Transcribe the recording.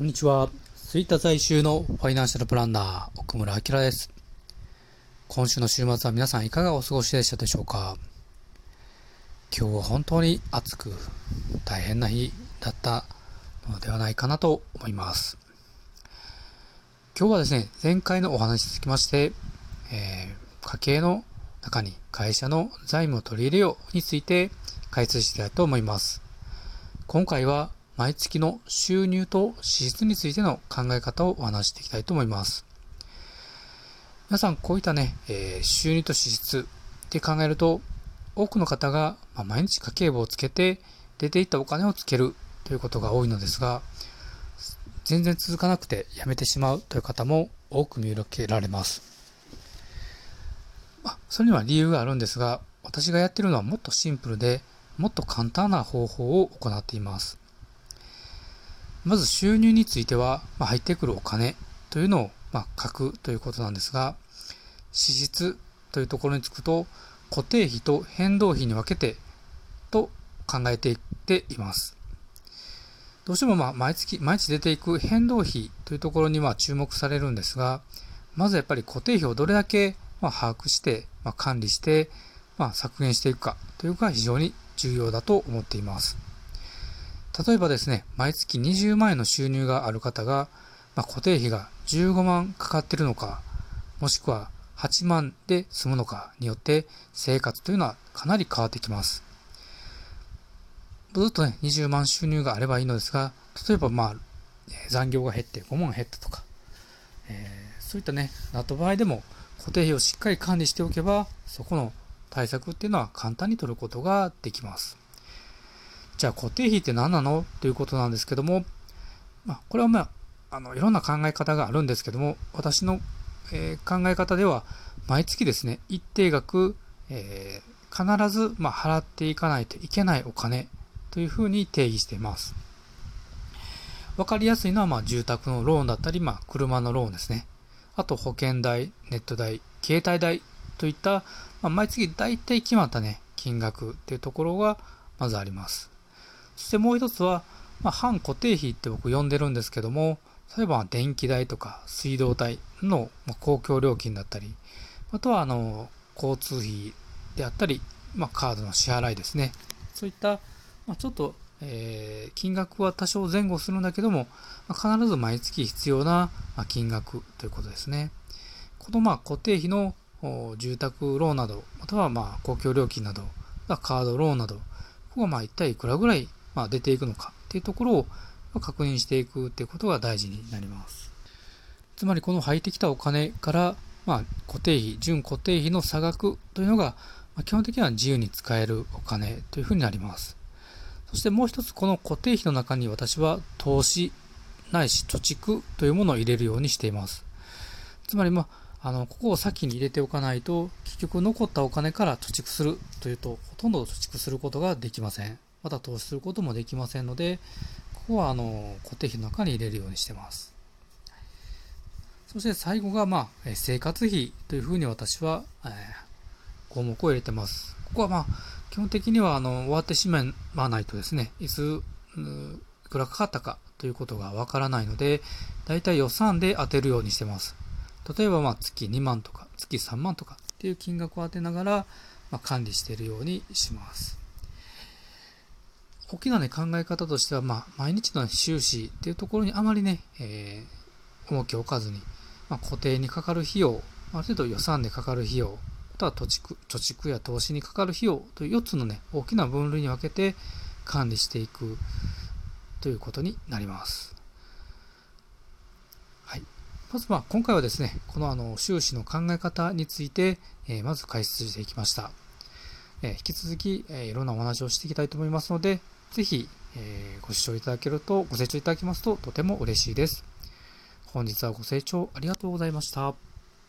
こんにちは。吹田在住のファイナンシャルプランナー、奥村明です。今週の週末は皆さんいかがお過ごしでしたでしょうか？今日は本当に暑く大変な日だったのではないかなと思います。今日はですね、前回のお話につきまして、えー、家計の中に会社の財務を取り入れようについて解説したいと思います。今回は毎月の収入と支出についての考え方をお話していきたいと思います。皆さん、こういったね、えー、収入と支出って考えると、多くの方が、ま毎日家計簿をつけて出ていったお金をつけるということが多いのですが、全然続かなくてやめてしまうという方も多く見受けられます。まあ、それには理由があるんですが、私がやってるのはもっとシンプルで、もっと簡単な方法を行っています。まず収入については、まあ、入ってくるお金というのを、まあ、書くということなんですが、支出というところにつくと、固定費と変動費に分けてと考えていっています。どうしてもまあ毎月、毎日出ていく変動費というところには注目されるんですが、まずやっぱり固定費をどれだけま把握して、ま管理して、ま削減していくかというのが非常に重要だと思っています。例えばですね、毎月20万円の収入がある方が、まあ、固定費が15万かかってるのか、もしくは8万で済むのかによって生活というのはかなり変わってきます。ずっとね、20万収入があればいいのですが、例えばまあ、残業が減って5万減ったとか、えー、そういったね、なった場合でも固定費をしっかり管理しておけば、そこの対策っていうのは簡単に取ることができます。じゃあ固定費って何なの？ということなんですけども、まあ、これはまあ、あの、いろんな考え方があるんですけども、私の、えー、考え方では、毎月ですね、一定額、えー、必ず、まあ、払っていかないといけないお金というふうに定義しています。わかりやすいのは、まあ、住宅のローンだったり、まあ、車のローンですね。あと、保険代、ネット代、携帯代といった、まあ、毎月大体決まったね、金額っていうところがまずあります。そしてもう一つは、まあ、半固定費って僕呼んでるんですけども、例えば電気代とか水道代の公共料金だったり、あとはあの交通費であったり、まあ、カードの支払いですね。そういった、まあ、ちょっと、えー、金額は多少前後するんだけども、まあ、必ず毎月必要な金額ということですね。このまあ固定費の住宅ローンなど、またはまあ公共料金など、カードローンなど、ここがまあ一体いくらぐらいまあ、出ていくのかっていうところを確認していくっていうことが大事になります。つまりこの入ってきたお金から、まあ、固定費、準固定費の差額というのが、ま、基本的には自由に使えるお金というふうになります。そしてもう一つこの固定費の中に私は投資ないし貯蓄というものを入れるようにしています。つまりまあ、あの、ここを先に入れておかないと、結局残ったお金から貯蓄するというと、ほとんど貯蓄することができません。また投資することもできませんので、ここはあの固定費の中に入れるようにしてます。そして最後が、まあ、生活費というふうに私は、えー、項目を入れてます。ここはまあ、基本的にはあの終わってしまわないとですね、いつ、いくらかかったかということがわからないので、だいたい予算で当てるようにしてます。例えばまあ月2万とか月3万とかっていう金額を当てながら、まあ、管理しているようにします。大きなね、考え方としては、まあ、毎日の収支っていうところにあまりね、えー、重きを置かずに、まあ、固定にかかる費用、ある程度予算でかかる費用、あとは貯蓄貯蓄や投資にかかる費用という4つのね、大きな分類に分けて管理していくということになります。はい。まず、まあ、今回はですね、このあの収支の考え方について、えー、まず解説していきました。え、引き続き、え、いろんなお話をしていきたいと思いますので、ぜひ、えー、ご視聴いただけると、ご清聴いただきますととても嬉しいです。本日はご清聴ありがとうございました。